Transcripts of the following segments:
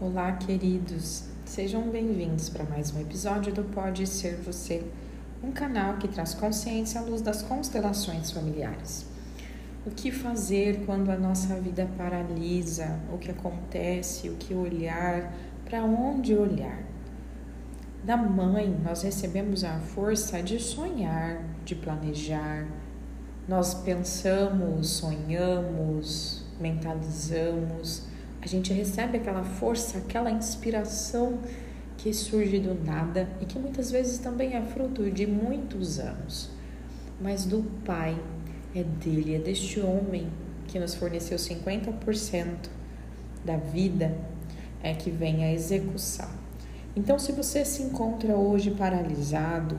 Olá, queridos. Sejam bem-vindos para mais um episódio do Pode Ser Você, um canal que traz consciência à luz das constelações familiares. O que fazer quando a nossa vida paralisa? O que acontece? O que olhar? Para onde olhar? Da mãe, nós recebemos a força de sonhar, de planejar. Nós pensamos, sonhamos, mentalizamos a gente recebe aquela força, aquela inspiração que surge do nada e que muitas vezes também é fruto de muitos anos. Mas do Pai, é dele, é deste homem que nos forneceu 50% da vida, é que vem a execução. Então, se você se encontra hoje paralisado,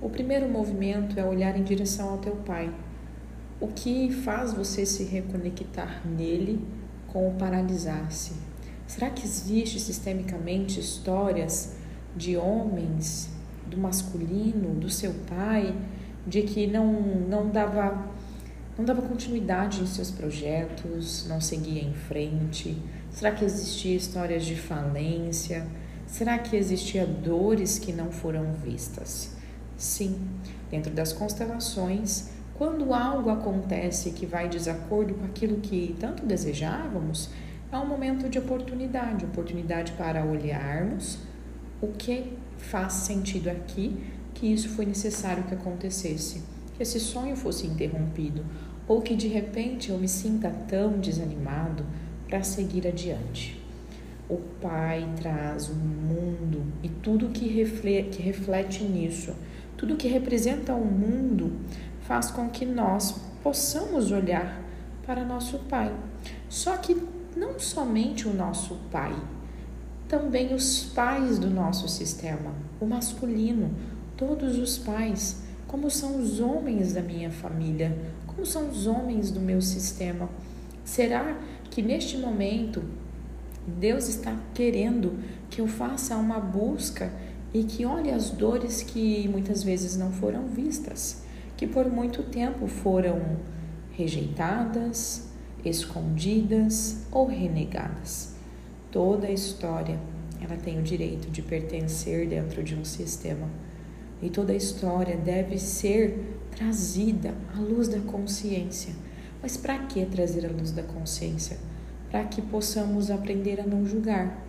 o primeiro movimento é olhar em direção ao teu Pai. O que faz você se reconectar nele com o paralisar-se? Será que existe sistemicamente histórias de homens, do masculino, do seu pai, de que não, não dava não dava continuidade em seus projetos, não seguia em frente? Será que existia histórias de falência? Será que existia dores que não foram vistas? Sim, dentro das constelações, quando algo acontece que vai de desacordo com aquilo que tanto desejávamos, é um momento de oportunidade oportunidade para olharmos o que faz sentido aqui, que isso foi necessário que acontecesse, que esse sonho fosse interrompido, ou que de repente eu me sinta tão desanimado para seguir adiante. O Pai traz o mundo e tudo que reflete, que reflete nisso, tudo que representa o mundo faz com que nós possamos olhar para nosso Pai. Só que não somente o nosso Pai, também os pais do nosso sistema, o masculino, todos os pais, como são os homens da minha família, como são os homens do meu sistema. Será que neste momento Deus está querendo que eu faça uma busca e que olhe as dores que muitas vezes não foram vistas? Que por muito tempo foram rejeitadas, escondidas ou renegadas. Toda a história, ela tem o direito de pertencer dentro de um sistema. E toda a história deve ser trazida à luz da consciência. Mas para que trazer a luz da consciência? Para que possamos aprender a não julgar.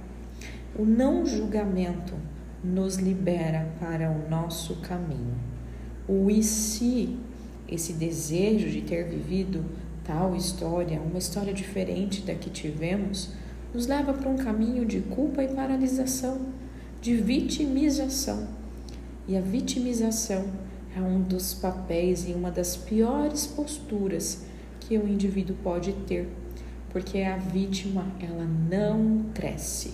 O não julgamento nos libera para o nosso caminho o e se, esse desejo de ter vivido tal história, uma história diferente da que tivemos, nos leva para um caminho de culpa e paralisação, de vitimização. E a vitimização é um dos papéis e uma das piores posturas que o indivíduo pode ter, porque a vítima ela não cresce,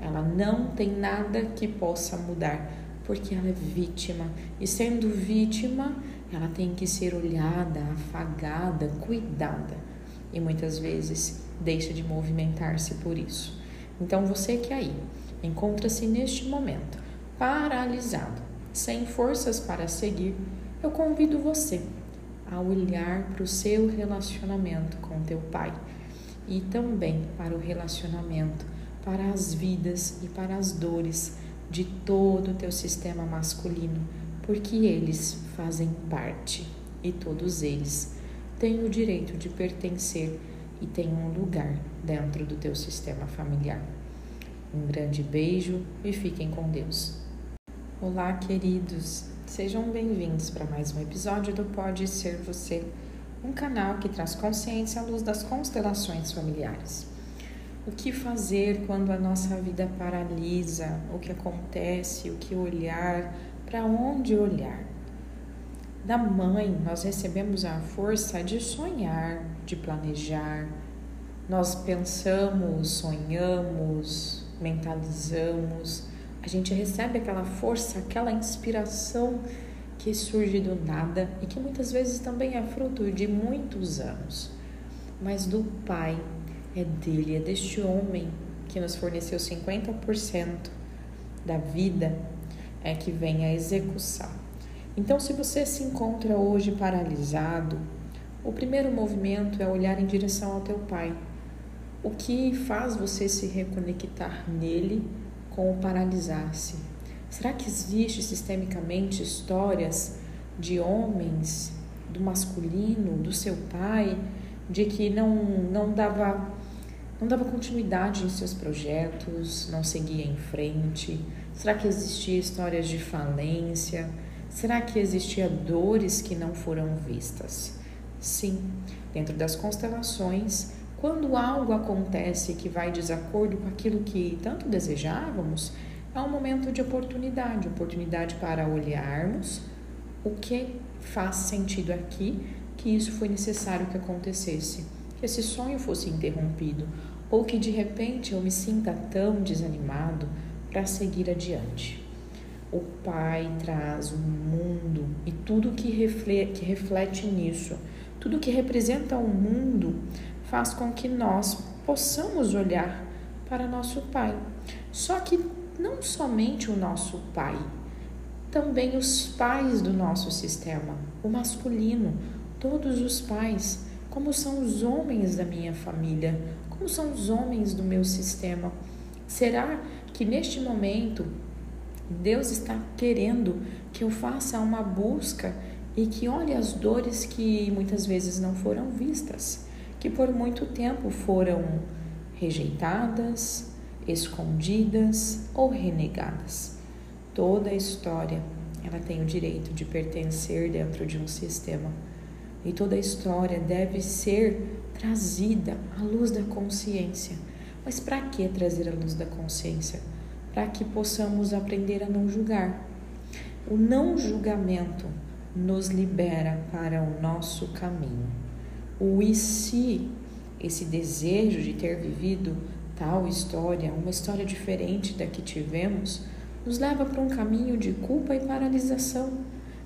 ela não tem nada que possa mudar porque ela é vítima. E sendo vítima, ela tem que ser olhada, afagada, cuidada. E muitas vezes deixa de movimentar-se por isso. Então você que aí encontra-se neste momento paralisado, sem forças para seguir, eu convido você a olhar para o seu relacionamento com teu pai e também para o relacionamento, para as vidas e para as dores de todo o teu sistema masculino, porque eles fazem parte e todos eles têm o direito de pertencer e têm um lugar dentro do teu sistema familiar. Um grande beijo e fiquem com Deus. Olá, queridos. Sejam bem-vindos para mais um episódio do Pode Ser Você, um canal que traz consciência à luz das constelações familiares. O que fazer quando a nossa vida paralisa? O que acontece? O que olhar? Para onde olhar? Da mãe, nós recebemos a força de sonhar, de planejar. Nós pensamos, sonhamos, mentalizamos. A gente recebe aquela força, aquela inspiração que surge do nada e que muitas vezes também é fruto de muitos anos. Mas do Pai, é dele, é deste homem que nos forneceu 50% da vida, é que vem a execução. Então, se você se encontra hoje paralisado, o primeiro movimento é olhar em direção ao teu pai. O que faz você se reconectar nele com o paralisar-se? Será que existe sistemicamente histórias de homens, do masculino, do seu pai, de que não, não dava não dava continuidade em seus projetos, não seguia em frente? Será que existia histórias de falência? Será que existia dores que não foram vistas? Sim, dentro das constelações, quando algo acontece que vai de desacordo com aquilo que tanto desejávamos, é um momento de oportunidade oportunidade para olharmos o que faz sentido aqui, que isso foi necessário que acontecesse, que esse sonho fosse interrompido, ou que de repente eu me sinta tão desanimado para seguir adiante. O Pai traz o mundo e tudo que reflete, que reflete nisso, tudo que representa o mundo, faz com que nós possamos olhar para nosso Pai. Só que não somente o nosso Pai, também os pais do nosso sistema, o masculino, todos os pais, como são os homens da minha família, como são os homens do meu sistema? Será que neste momento Deus está querendo que eu faça uma busca e que olhe as dores que muitas vezes não foram vistas, que por muito tempo foram rejeitadas, escondidas ou renegadas? Toda a história, ela tem o direito de pertencer dentro de um sistema. E toda a história deve ser trazida à luz da consciência. Mas para que trazer à luz da consciência? Para que possamos aprender a não julgar. O não julgamento nos libera para o nosso caminho. O e se, esse desejo de ter vivido tal história, uma história diferente da que tivemos, nos leva para um caminho de culpa e paralisação,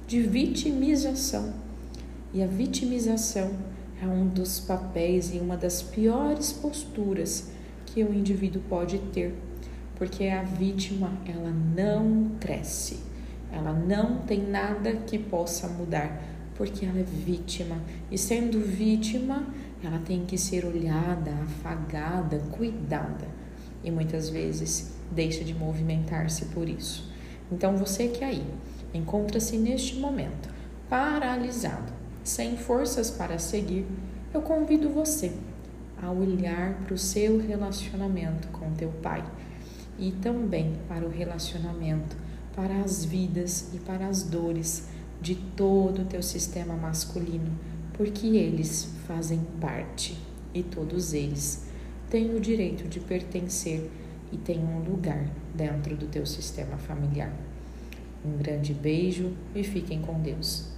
de vitimização. E a vitimização é um dos papéis e uma das piores posturas que o indivíduo pode ter, porque a vítima ela não cresce, ela não tem nada que possa mudar, porque ela é vítima e sendo vítima ela tem que ser olhada, afagada, cuidada e muitas vezes deixa de movimentar-se por isso. Então você que aí encontra-se neste momento paralisado, sem forças para seguir, eu convido você a olhar para o seu relacionamento com teu pai e também para o relacionamento, para as vidas e para as dores de todo o teu sistema masculino, porque eles fazem parte e todos eles têm o direito de pertencer e têm um lugar dentro do teu sistema familiar. Um grande beijo e fiquem com Deus.